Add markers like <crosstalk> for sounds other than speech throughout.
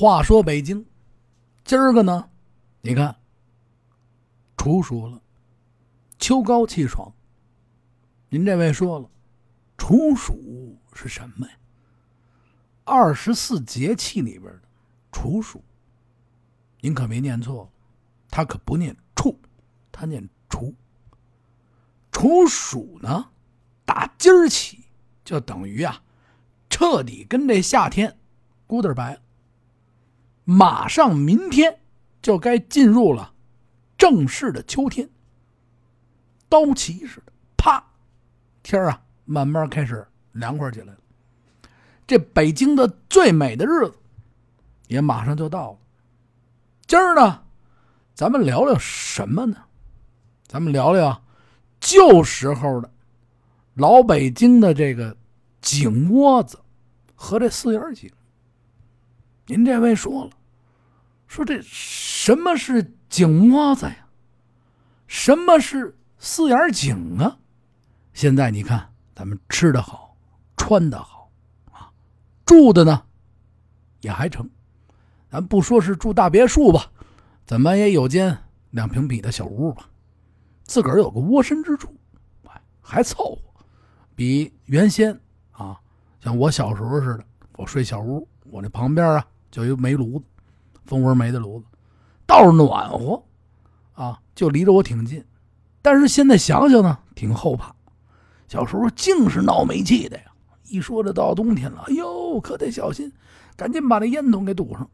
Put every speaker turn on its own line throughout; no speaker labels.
话说北京，今儿个呢，你看，处暑了，秋高气爽。您这位说了，处暑是什么呀？二十四节气里边的处暑，您可没念错，他可不念处，他念处。处暑呢，打今儿起就等于啊，彻底跟这夏天 goodbye。马上明天就该进入了正式的秋天，刀旗似的，啪，天啊，慢慢开始凉快起来了。这北京的最美的日子也马上就到了。今儿呢，咱们聊聊什么呢？咱们聊聊旧时候的老北京的这个井窝子和这四眼井。您这位说了。说这什么是井窝子呀？什么是四眼井啊？现在你看，咱们吃的好，穿的好，啊，住的呢也还成。咱不说是住大别墅吧，怎么也有间两平米的小屋吧，自个儿有个窝身之处，哎，还凑合。比原先啊，像我小时候似的，我睡小屋，我那旁边啊就一煤炉子。蜂窝煤的炉子倒是暖和，啊，就离着我挺近。但是现在想想呢，挺后怕。小时候净是闹煤气的呀。一说这到冬天了，哎呦，可得小心，赶紧把那烟筒给堵上。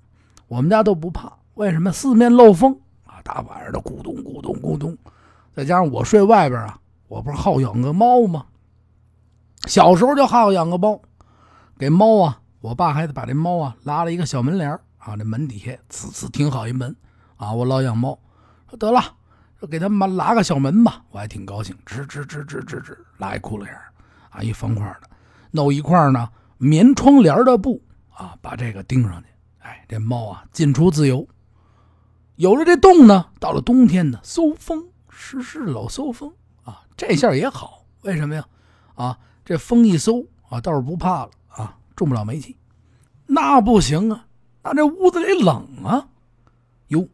我们家都不怕，为什么？四面漏风啊，大晚上的咕咚咕咚咕咚。再加上我睡外边啊，我不是好养个猫吗？小时候就好养个猫，给猫啊，我爸还得把这猫啊拉了一个小门帘啊，这门底下呲呲挺好一门，啊，我老养猫，说得了，说给他们拉个小门吧，我还挺高兴，吱吱吱吱吱吱拉一窟窿眼啊，一方块的，弄一块呢棉窗帘的布啊，把这个钉上去，哎，这猫啊进出自由。有了这洞呢，到了冬天呢，搜风湿湿老搜风啊，这下也好，为什么呀？啊，这风一搜啊，倒是不怕了啊，中不了煤气，那不行啊。那这屋子里冷啊！哟，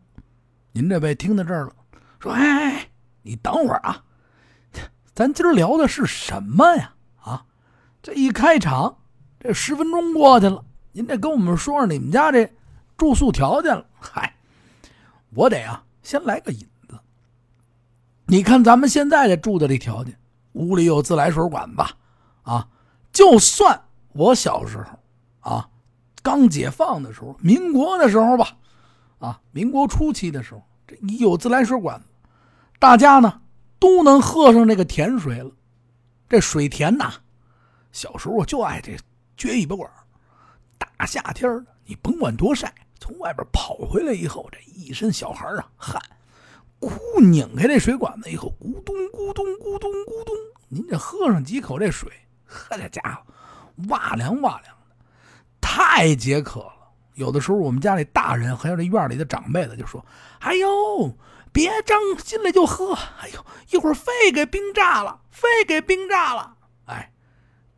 您这位听到这儿了，说：“哎，你等会儿啊，咱今儿聊的是什么呀？啊，这一开场，这十分钟过去了，您得跟我们说说你们家这住宿条件了。嗨，我得啊，先来个引子。你看咱们现在这住的这条件，屋里有自来水管吧？啊，就算我小时候啊。”刚解放的时候，民国的时候吧，啊，民国初期的时候，这一有自来水管，大家呢都能喝上这个甜水了。这水甜呐，小时候就爱这撅尾巴管。大夏天的，你甭管多晒，从外边跑回来以后，这一身小孩啊汗，咕拧开这水管子以后，咕咚咕咚咕咚咕咚，您这喝上几口这水，呵，这家伙哇凉哇凉。太解渴了，有的时候我们家里大人还有这院里的长辈的就说：“哎呦，别张进来就喝，哎呦，一会儿肺给冰炸了，肺给冰炸了。”哎，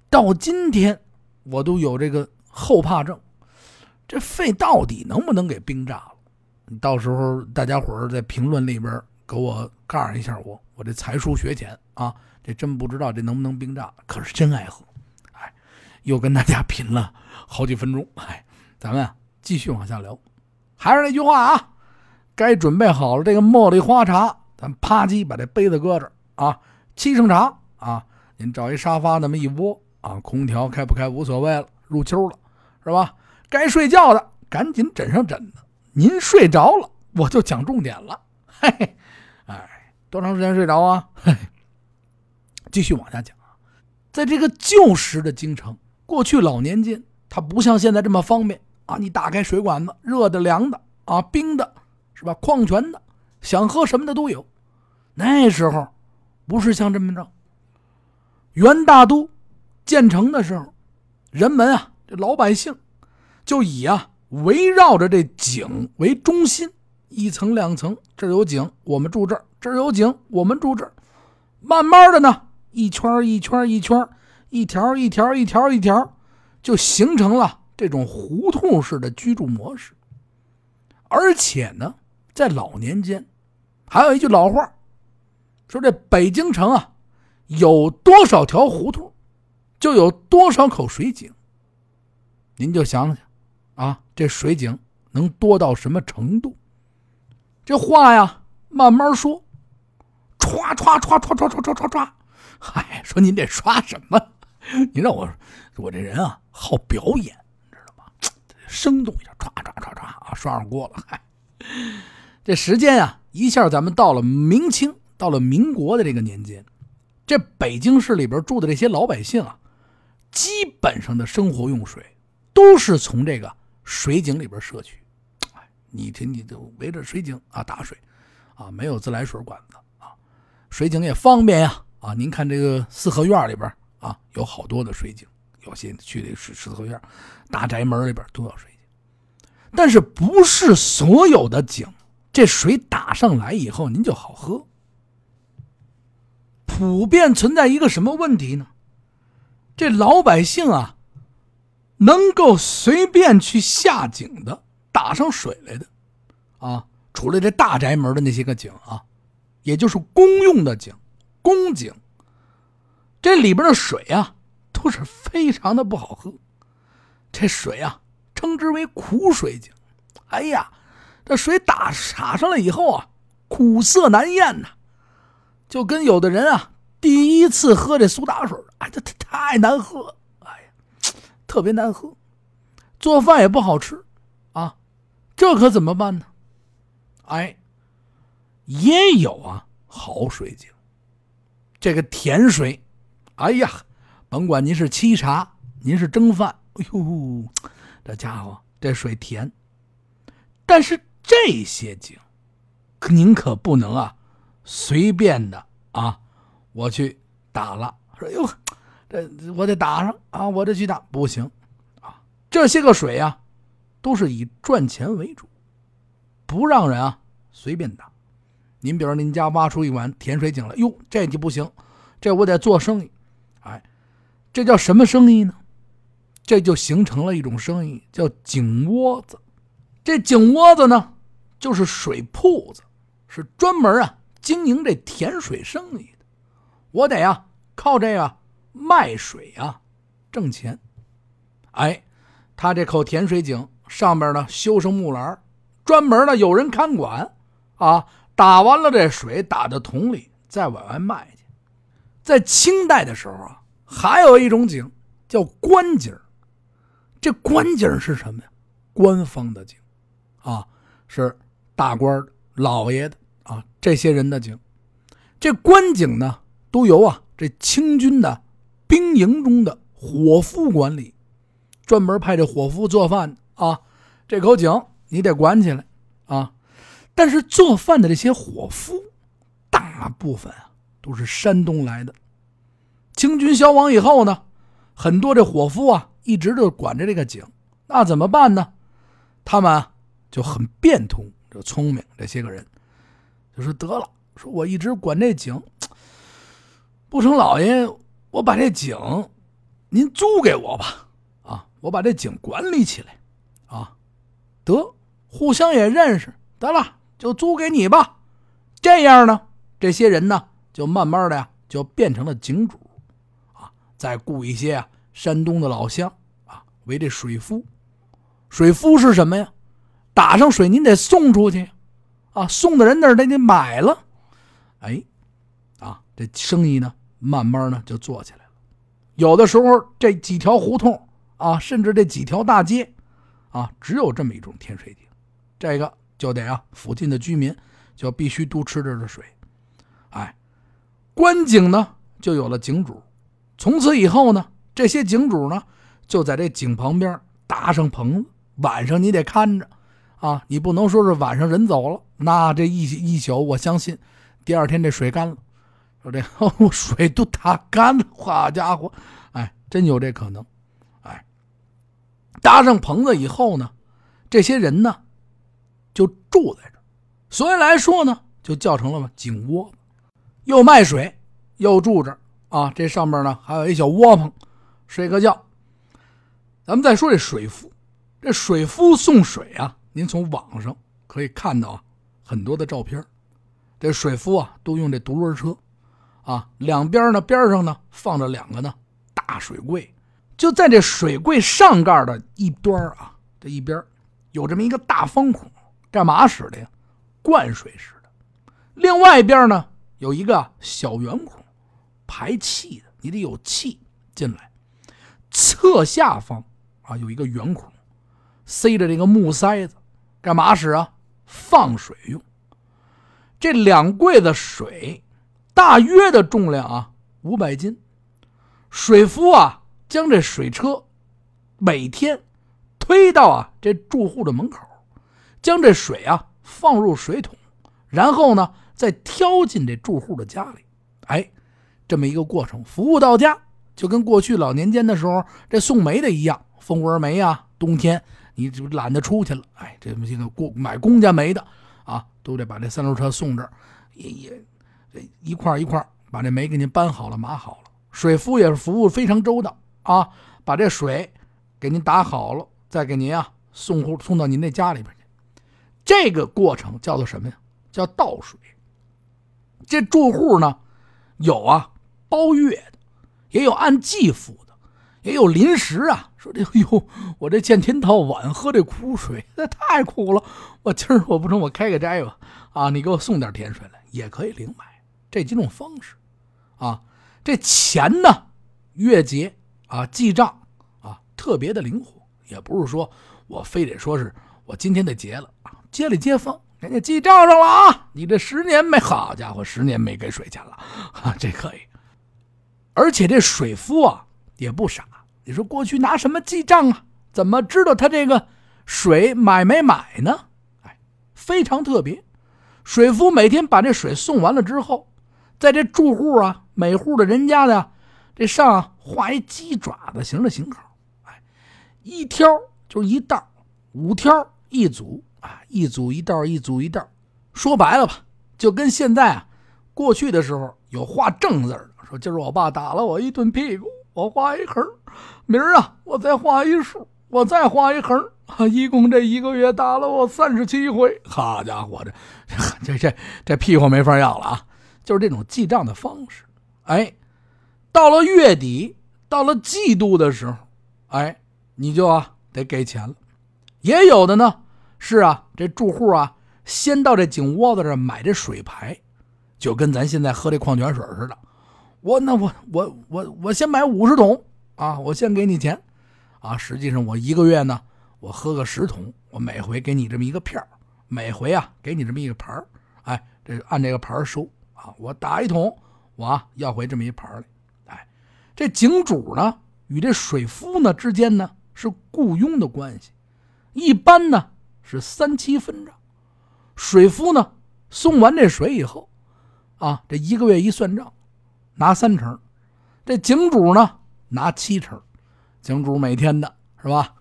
到今天我都有这个后怕症，这肺到底能不能给冰炸了？到时候大家伙儿在评论里边给我告诉一下我，我这才疏学浅啊，这真不知道这能不能冰炸，可是真爱喝。哎，又跟大家 <laughs> 贫了。好几分钟，哎，咱们继续往下聊。还是那句话啊，该准备好了这个茉莉花茶，咱啪叽把这杯子搁这啊，沏上茶啊，您找一沙发那么一窝啊，空调开不开无所谓了，入秋了是吧？该睡觉的赶紧枕上枕头，您睡着了我就讲重点了，嘿嘿，哎，多长时间睡着啊？嘿，继续往下讲啊，在这个旧时的京城，过去老年间。它不像现在这么方便啊！你打开水管子，热的、凉的啊，冰的，是吧？矿泉的，想喝什么的都有。那时候不是像这么着。元大都建成的时候，人们啊，这老百姓就以啊围绕着这井为中心，一层两层，这儿有井，我们住这儿；这儿有井，我们住这儿。慢慢的呢，一圈一圈一圈，一条一条一条一条。就形成了这种胡同式的居住模式。而且呢，在老年间，还有一句老话，说这北京城啊，有多少条胡同，就有多少口水井。您就想想，啊，这水井能多到什么程度？这话呀，慢慢说，歘歘歘歘歘歘歘歘歘，嗨，说您这刷什么？<laughs> 你让我，我这人啊，好表演，你知道吗？<tsk> 生动一下，唰唰唰唰啊，刷上锅了。嗨，这时间啊，一下咱们到了明清，到了民国的这个年间，这北京市里边住的这些老百姓啊，基本上的生活用水。都是从这个水井里边摄取，哎，你听，你就围着水井啊打水，啊，没有自来水管子啊，水井也方便呀，啊，您看这个四合院里边啊，有好多的水井，有些去这四四合院大宅门里边都有水井，但是不是所有的井这水打上来以后您就好喝，普遍存在一个什么问题呢？这老百姓啊。能够随便去下井的，打上水来的，啊，除了这大宅门的那些个井啊，也就是公用的井、公井，这里边的水啊，都是非常的不好喝。这水啊，称之为苦水井。哎呀，这水打洒上来以后啊，苦涩难咽呐，就跟有的人啊，第一次喝这苏打水，哎，这太难喝。哎呀特别难喝，做饭也不好吃，啊，这可怎么办呢？哎，也有啊，好水井。这个甜水，哎呀，甭管您是沏茶，您是蒸饭，哎呦，这家伙这水甜。但是这些井，您可不能啊，随便的啊，我去打了，说哟。这我得打上啊！我得去打，不行，啊！这些个水啊，都是以赚钱为主，不让人啊随便打。您比如您家挖出一碗甜水井来，哟，这就不行，这我得做生意。这叫什么生意呢？这就形成了一种生意，叫井窝子。这井窝子呢，就是水铺子，是专门啊经营这甜水生意的。我得啊靠这个。卖水啊，挣钱。哎，他这口甜水井上面呢修上木栏，专门呢有人看管。啊，打完了这水打到桶里，再往外卖去。在清代的时候啊，还有一种井叫官井。这官井是什么呀？官方的井，啊，是大官老爷的啊，这些人的井。这官井呢，都由啊这清军的。兵营中的伙夫管理，专门派这伙夫做饭啊。这口井你得管起来啊。但是做饭的这些伙夫，大部分啊都是山东来的。清军消亡以后呢，很多这伙夫啊一直都管着这个井，那怎么办呢？他们就很变通，就聪明这些个人，就说得了，说我一直管这井，不成，老爷。我把这井，您租给我吧，啊，我把这井管理起来，啊，得，互相也认识，得了，就租给你吧。这样呢，这些人呢，就慢慢的呀，就变成了井主，再雇一些啊，山东的老乡啊，为这水夫。水夫是什么呀？打上水，您得送出去，啊，送的人那儿得得买了，哎，啊，这生意呢？慢慢呢就做起来了，有的时候这几条胡同啊，甚至这几条大街，啊，只有这么一种天水井，这个就得啊，附近的居民就必须都吃这的水，哎，官井呢就有了井主，从此以后呢，这些井主呢就在这井旁边搭上棚子，晚上你得看着，啊，你不能说是晚上人走了，那这一一宿我相信，第二天这水干了。说这 <laughs> 水都打干了，好家伙，哎，真有这可能，哎，搭上棚子以后呢，这些人呢就住在这所以来说呢，就叫成了井窝，又卖水又住着啊，这上面呢还有一小窝棚，睡个觉。咱们再说这水夫，这水夫送水啊，您从网上可以看到啊很多的照片。这水夫啊都用这独轮车，啊两边呢边上呢放着两个呢大水柜，就在这水柜上盖的一端啊这一边有这么一个大方孔，干嘛使的呀？灌水使的。另外一边呢有一个小圆孔，排气的，你得有气进来。侧下方啊有一个圆孔，塞着这个木塞子，干嘛使啊？放水用。这两柜子水，大约的重量啊五百斤。水夫啊将这水车每天推到啊这住户的门口，将这水啊放入水桶，然后呢再挑进这住户的家里。哎，这么一个过程，服务到家，就跟过去老年间的时候这送煤的一样，蜂窝煤啊，冬天你就懒得出去了，哎，这么一个过买公家煤的。啊，都得把这三轮车送这儿，也也这一块一块把这煤给您搬好了、码好了。水夫也是服务非常周到啊，把这水给您打好了，再给您啊送户送到您那家里边去。这个过程叫做什么呀？叫倒水。这住户呢，有啊包月的，也有按季付的，也有临时啊。说这 <laughs> 哎呦，我这见天到晚喝这苦水，那太苦了。我今儿我不成，我开个斋吧。啊，你给我送点甜水来，也可以零买。这几种方式，啊，这钱呢，月结啊，记账啊，特别的灵活。也不是说我非得说是我今天得结了啊，接里接放，人家记账上了啊。你这十年没，好家伙，十年没给水钱了啊，这可以。而且这水夫啊也不傻。你说过去拿什么记账啊？怎么知道他这个水买没买呢？哎，非常特别。水夫每天把这水送完了之后，在这住户啊，每户的人家的这上画一鸡爪子形的型号，哎，一挑就是一道，五挑一组啊，一组一道，一组一道。说白了吧，就跟现在啊，过去的时候有画正字的，说今儿我爸打了我一顿屁股。我画一横，明儿啊，我再画一竖，我再画一横，<laughs> 一共这一个月打了我三十七回。好家伙，这这这这屁股没法要了啊！就是这种记账的方式。哎，到了月底，到了季度的时候，哎，你就啊得给钱了。也有的呢，是啊，这住户啊，先到这井窝子这买这水牌，就跟咱现在喝这矿泉水似的。我那我我我我先买五十桶啊！我先给你钱，啊！实际上我一个月呢，我喝个十桶，我每回给你这么一个片每回啊给你这么一个盘哎，这按这个盘收啊！我打一桶，我要回这么一盘来，哎，这井主呢与这水夫呢之间呢是雇佣的关系，一般呢是三七分账，水夫呢送完这水以后，啊，这一个月一算账。拿三成，这井主呢拿七成。井主每天的是吧，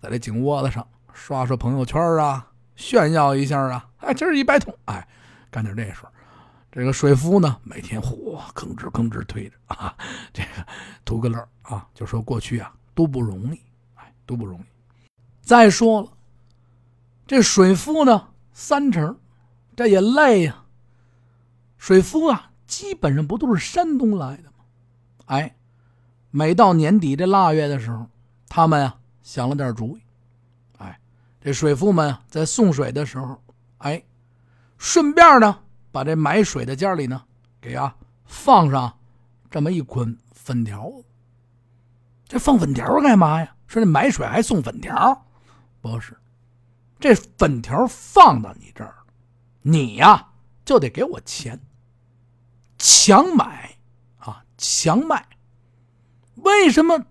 在这井窝子上刷刷朋友圈啊，炫耀一下啊。哎，今儿一百桶，哎，干点这事这个水夫呢，每天嚯吭哧吭哧推着啊，这个图个乐啊。就说过去啊都不容易，哎，都不容易。再说了，这水夫呢三成，这也累呀。水夫啊。基本上不都是山东来的吗？哎，每到年底这腊月的时候，他们呀想了点主意。哎，这水夫们在送水的时候，哎，顺便呢把这买水的家里呢给啊放上这么一捆粉条。这放粉条干嘛呀？说这买水还送粉条？不是，这粉条放到你这儿，你呀就得给我钱。强买，啊，强卖，为什么？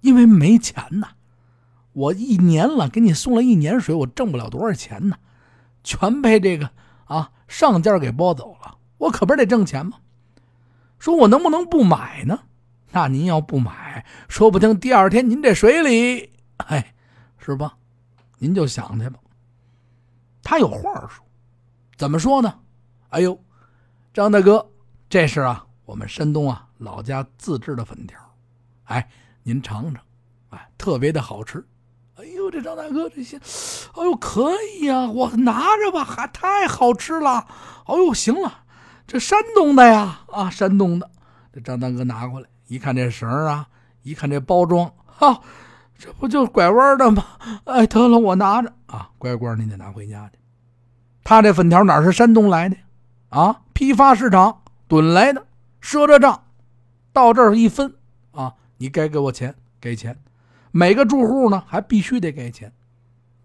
因为没钱呐！我一年了，给你送了一年水，我挣不了多少钱呢，全被这个啊上家给包走了。我可不是得挣钱吗？说我能不能不买呢？那您要不买，说不定第二天您这水里，哎，是吧？您就想去吧。他有话说，怎么说呢？哎呦，张大哥。这是啊，我们山东啊老家自制的粉条，哎，您尝尝，哎，特别的好吃。哎呦，这张大哥这些，哎呦，可以呀，我拿着吧，还太好吃了。哎呦，行了，这山东的呀，啊，山东的。这张大哥拿过来一看，这绳啊，一看这包装，哈，这不就拐弯的吗？哎，得了，我拿着啊，乖乖，您得拿回家去。他这粉条哪是山东来的啊？批发市场囤来的，赊着账，到这儿一分啊，你该给我钱，给钱。每个住户呢，还必须得给钱，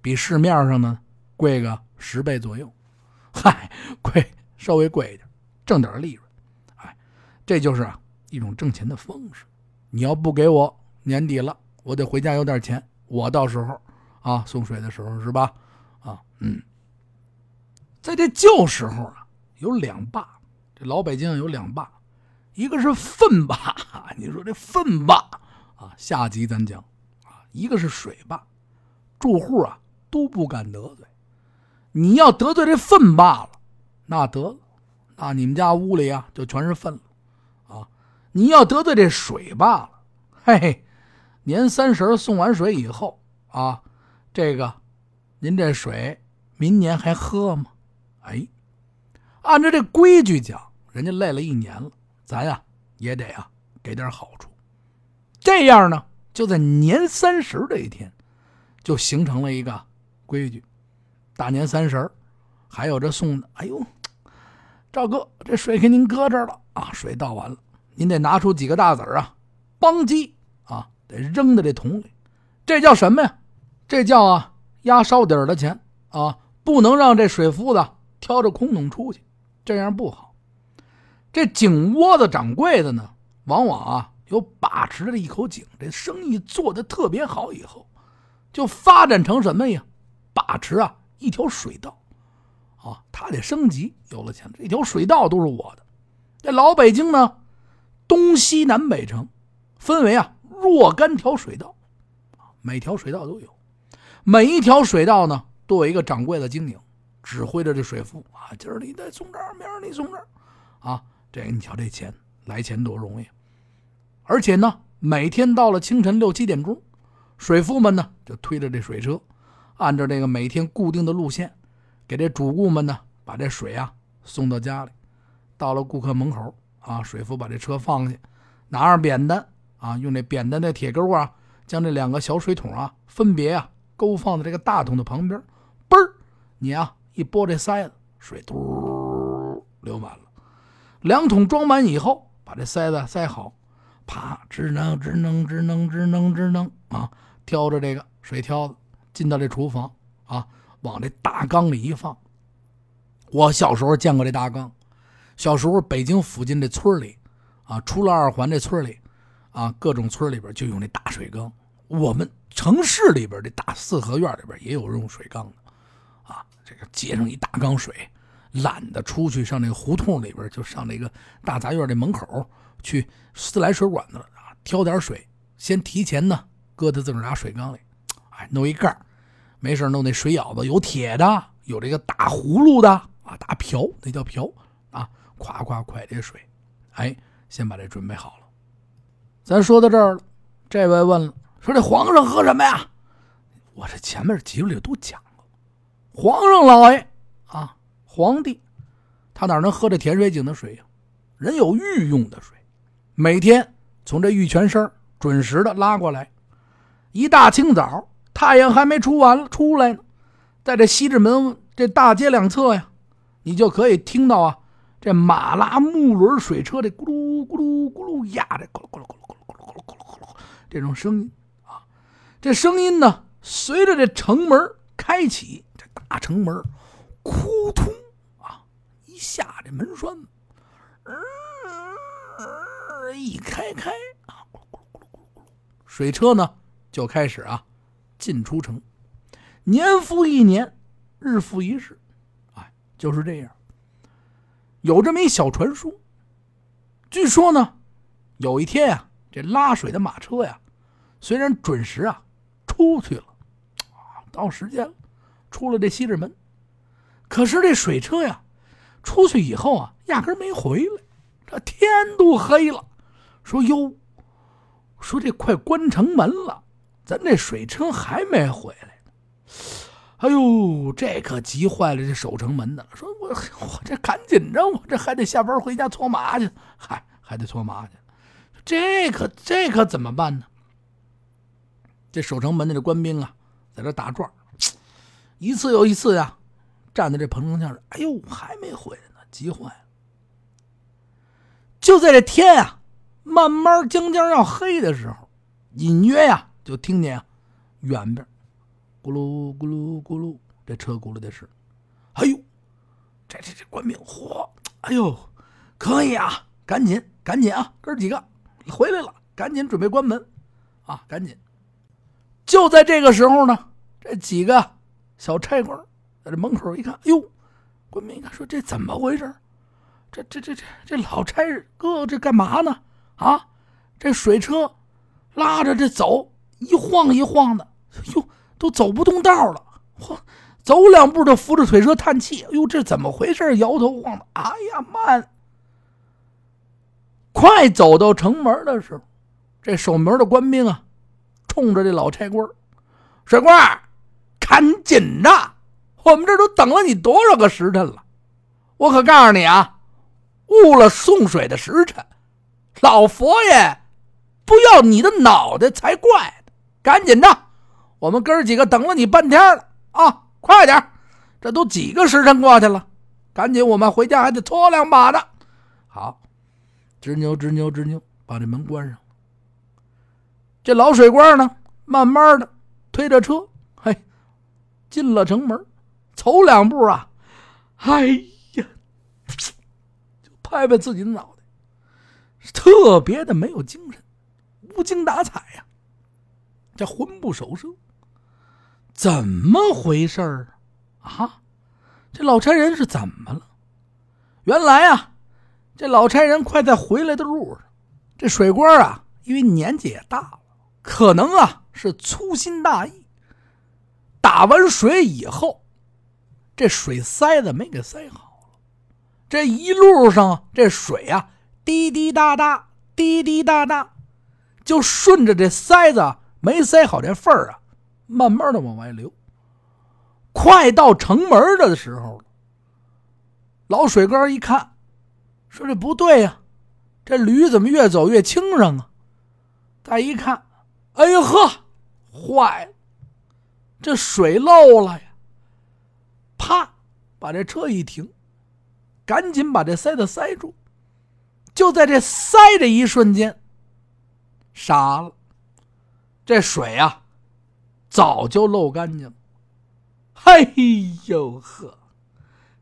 比市面上呢贵个十倍左右。<laughs> 嗨，贵，稍微贵一点，挣点利润。哎这就是啊一种挣钱的方式。你要不给我年底了，我得回家有点钱，我到时候啊送水的时候是吧？啊，嗯，在这旧时候啊，有两坝，这老北京有两霸，一个是粪霸，你说这粪霸啊，下集咱讲啊，一个是水霸，住户啊都不敢得罪。你要得罪这粪霸了，那得了，那你们家屋里啊就全是粪了啊。你要得罪这水霸了，嘿嘿，年三十送完水以后啊，这个您这水明年还喝吗？哎，按照这规矩讲，人家累了一年了，咱呀也得啊给点好处。这样呢，就在年三十这一天，就形成了一个规矩。大年三十还有这送的，哎呦，赵哥，这水给您搁这儿了啊，水倒完了。您得拿出几个大子儿啊，邦叽啊，得扔在这桶里，这叫什么呀？这叫啊压烧底儿的钱啊，不能让这水夫子挑着空桶出去，这样不好。这井窝子掌柜的呢，往往啊有把持着一口井，这生意做得特别好以后，就发展成什么呀？把持啊一条水道啊，他得升级，有了钱，这条水道都是我的。这老北京呢？东西南北城分为啊若干条水道，每条水道都有，每一条水道呢都有一个掌柜的经营，指挥着这水夫啊，今儿你得送这儿，明儿你送这儿，啊，这你瞧这钱来钱多容易，而且呢，每天到了清晨六七点钟，水夫们呢就推着这水车，按照这个每天固定的路线，给这主顾们呢把这水啊送到家里，到了顾客门口。啊，水夫把这车放下，拿着扁担啊，用这扁担的铁钩啊，将这两个小水桶啊，分别啊勾放在这个大桶的旁边。嘣儿，你啊一拨这塞子，水嘟流满了。两桶装满以后，把这塞子塞好，啪，吱能吱能吱能吱能吱能啊，挑着这个水挑子进到这厨房啊，往这大缸里一放。我小时候见过这大缸。小时候，北京附近这村里，啊，出了二环这村里，啊，各种村里边就用这大水缸。我们城市里边这大四合院里边也有用水缸的，啊，这个接上一大缸水，懒得出去上那个胡同里边，就上那个大杂院这门口去自来水管子啊，挑点水，先提前呢搁在自个儿家水缸里，哎，弄一盖没事弄那水舀子，有铁的，有这个大葫芦的啊，大瓢，那叫瓢啊。夸夸快这水，哎，先把这准备好了。咱说到这儿了，这位问了，说这皇上喝什么呀？我这前面几里都讲了，皇上老爷啊，皇帝，他哪能喝这甜水井的水呀？人有御用的水，每天从这玉泉山准时的拉过来。一大清早，太阳还没出完出来呢，在这西直门这大街两侧呀，你就可以听到啊，这马拉木轮水车的咕噜咕噜咕噜呀，这咕噜咕噜咕噜咕噜咕噜咕噜咕噜咕噜，这种声音啊，这声音呢，随着这城门开启，这大城门，扑通。一下，这门栓一开开啊，咕噜咕噜咕噜咕噜咕噜，水车呢就开始啊进出城，年复一年，日复一日，哎，就是这样。有这么一小传说，据说呢，有一天呀，这拉水的马车呀，虽然准时啊出去了，啊，到时间了，出了这西直门，可是这水车呀，出去以后啊，压根没回来。这天都黑了，说哟，说这快关城门了，咱这水车还没回来。哎呦，这可急坏了这守城门的，说我我这赶紧着，我这还得下班回家搓麻去，嗨，还得搓麻去，这可这可怎么办呢？这守城门的这官兵啊，在这打转 <tsk> 一次又一次呀，站在这棚城上，哎呦，还没回来呢，急坏了。就在这天啊，慢慢将将要黑的时候，隐约呀，就听见啊，远边。咕噜咕噜咕噜，这车咕噜的声，哎呦，这这这官兵，嚯，哎呦，可以啊，赶紧赶紧啊，哥几个回来了，赶紧准备关门，啊，赶紧。就在这个时候呢，这几个小差官在这门口一看，哎呦，官兵一看说这怎么回事？这这这这这老差哥这干嘛呢？啊，这水车拉着这走，一晃一晃的，哟。都走不动道了，嚯，走两步就扶着腿车叹气。哎呦，这怎么回事？摇头晃脑。哎呀，慢！快走到城门的时候，这守门的官兵啊，冲着这老差官水官，赶紧的，我们这都等了你多少个时辰了？我可告诉你啊，误了送水的时辰，老佛爷不要你的脑袋才怪呢！赶紧的。我们哥几个等了你半天了啊！快点，这都几个时辰过去了，赶紧，我们回家还得搓两把呢。好，吱扭吱扭吱扭，把这门关上。这老水官呢，慢慢的推着车，嘿，进了城门，走两步啊，哎呀，就拍拍自己的脑袋，特别的没有精神，无精打采呀，这魂不守舍。怎么回事儿啊？这老差人是怎么了？原来啊，这老差人快在回来的路上，这水官啊，因为年纪也大了，可能啊是粗心大意，打完水以后，这水塞子没给塞好，这一路上这水啊滴滴答答，滴滴答答，就顺着这塞子没塞好这缝儿啊。慢慢的往外流，快到城门的时候了。老水哥一看，说：“这不对呀，这驴怎么越走越轻省啊？”再一看，哎呦呵，坏了，这水漏了呀！啪，把这车一停，赶紧把这塞子塞住。就在这塞的一瞬间，傻了，这水啊！早就漏干净了，嘿呦呵，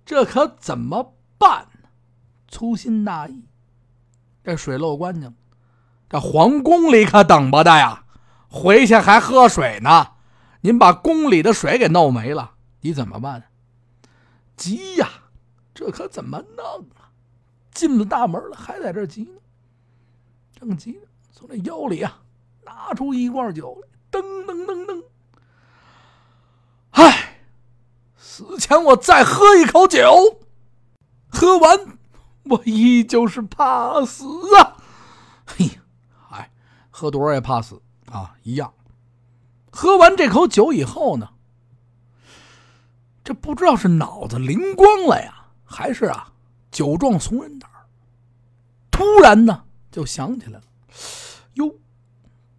这可怎么办呢？粗心大意，这水漏干净，这皇宫里可等不得呀！回去还喝水呢，您把宫里的水给弄没了，你怎么办呢？急呀！这可怎么弄啊？进了大门了，还在这急呢，正急呢，从这腰里啊拿出一罐酒来，噔噔噔噔。唉，死前我再喝一口酒，喝完我依旧是怕死啊！嘿，哎，喝多少也怕死啊，一样。喝完这口酒以后呢，这不知道是脑子灵光了呀，还是啊酒壮怂人胆突然呢就想起来了，哟，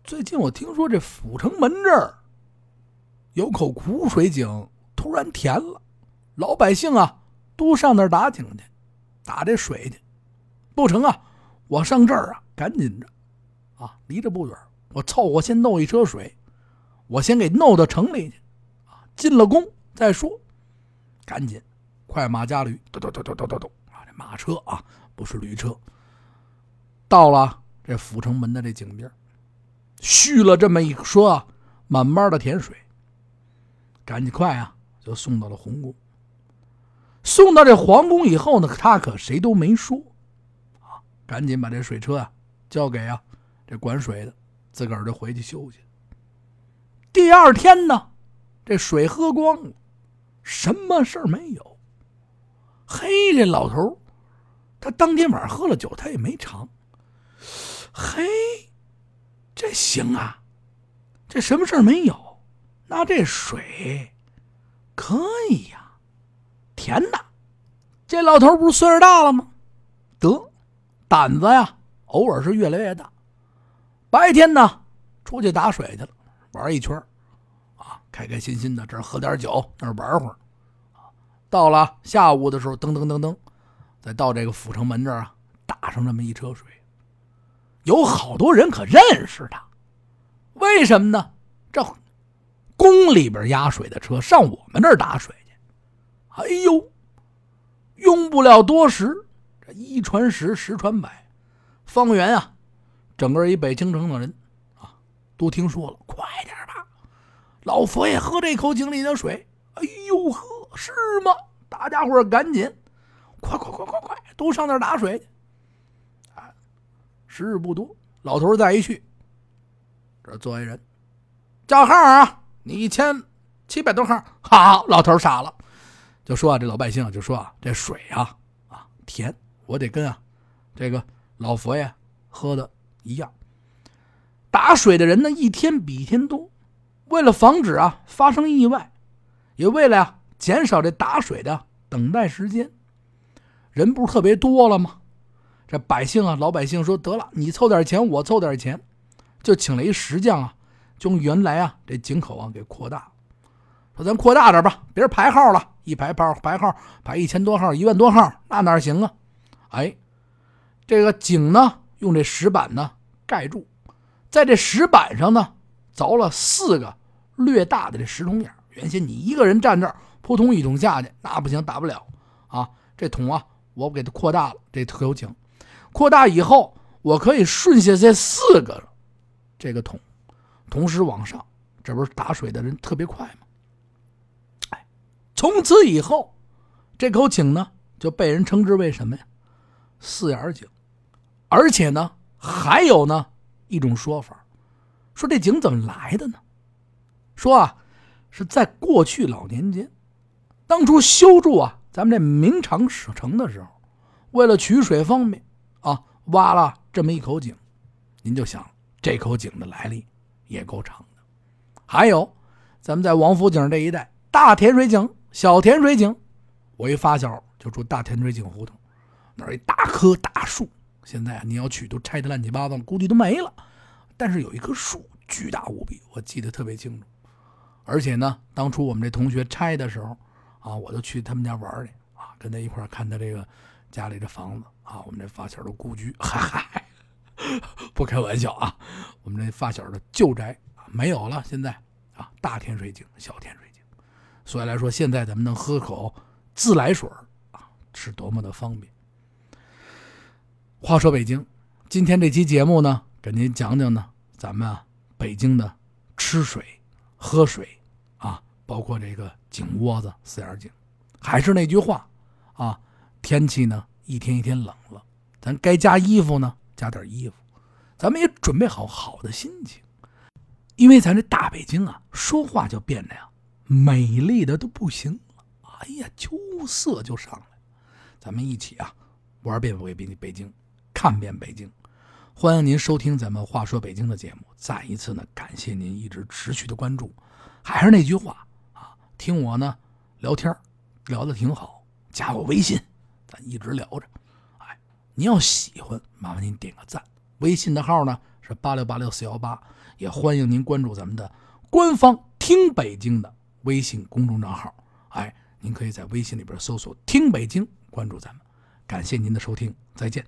最近我听说这阜成门这儿。有口苦水井突然填了，老百姓啊都上那儿打井去，打这水去。不成啊，我上这儿啊，赶紧着，啊，离这不远，我凑合先弄一车水，我先给弄到城里去，啊，进了宫再说。赶紧，快马加驴，咚咚咚咚咚咚咚啊！这马车啊，不是驴车，到了这阜成门的这井边，续了这么一说啊，慢慢的填水。赶紧快啊！就送到了皇宫。送到这皇宫以后呢，他可谁都没说，啊，赶紧把这水车啊交给啊这管水的，自个儿就回去休息。第二天呢，这水喝光了，什么事儿没有。嘿，这老头他当天晚上喝了酒，他也没尝。嘿，这行啊，这什么事儿没有。那这水可以呀，甜的！这老头不是岁数大了吗？得，胆子呀，偶尔是越来越大。白天呢，出去打水去了，玩一圈，开开心心的，这儿喝点酒，那儿玩会儿，到了下午的时候，噔噔噔噔，再到这个阜成门这儿啊，打上这么一车水，有好多人可认识他，为什么呢？这宫里边压水的车上我们这儿打水去，哎呦，用不了多时，这一传十，十传百，方圆啊。整个一北京城的人，啊，都听说了，快点！老佛爷喝这口井里的水，哎呦呵，是吗？大家伙赶紧，快快快快快，都上那儿打水去！啊，时日不多，老头再一去，这坐一人，叫号啊！你一千七百多号，好，老头傻了，就说啊，这老百姓就说啊，这水啊啊甜，我得跟啊这个老佛爷喝的。一样，打水的人呢一天比一天多。为了防止啊发生意外，也为了呀减少这打水的等待时间，人不是特别多了吗？这百姓啊，老百姓说得了，你凑点钱，我凑点钱，就请了一石匠啊，就用原来啊这井口啊给扩大，说咱扩大点吧，别人排号了，一排排排号排一千多号、一万多号，那哪行啊？哎，这个井呢，用这石板呢。盖住，在这石板上呢，凿了四个略大的这石桶眼。原先你一个人站这儿，扑通一桶下去，那不行，打不了啊。这桶啊，我给它扩大了，这特有井。扩大以后，我可以顺下这四个这个桶，同时往上，这不是打水的人特别快吗？哎，从此以后，这口井呢就被人称之为什么呀？四眼井，而且呢。还有呢，一种说法，说这井怎么来的呢？说啊，是在过去老年间，当初修筑啊咱们这明长城的时候，为了取水方便啊，挖了这么一口井。您就想，这口井的来历也够长的。还有，咱们在王府井这一带，大甜水井、小甜水井，我一发小就住大甜水井胡同，那儿一大棵大树。现在啊，你要去都拆的乱七八糟，估计都没了。但是有一棵树巨大无比，我记得特别清楚。而且呢，当初我们这同学拆的时候，啊，我就去他们家玩去啊，跟他一块看他这个家里的房子啊，我们这发小的故居，<laughs> 嗨，不开玩笑啊，我们这发小的旧宅没有了，现在啊，大天水井、小天水井，所以来说，现在咱们能喝口自来水啊，是多么的方便。话说北京，今天这期节目呢，给您讲讲呢，咱们啊北京的吃水、喝水啊，包括这个井窝子、四眼井。还是那句话啊，天气呢一天一天冷了，咱该加衣服呢，加点衣服。咱们也准备好好的心情，因为咱这大北京啊，说话就变得呀美丽的都不行了。哎呀，秋色就上来，咱们一起啊玩遍北北北京。看遍北京，欢迎您收听咱们《话说北京》的节目。再一次呢，感谢您一直持续的关注。还是那句话啊，听我呢聊天聊的挺好，加我微信，咱一直聊着。哎，您要喜欢，麻烦您点个赞。微信的号呢是八六八六四幺八，也欢迎您关注咱们的官方“听北京”的微信公众账号。哎，您可以在微信里边搜索“听北京”，关注咱们。感谢您的收听，再见。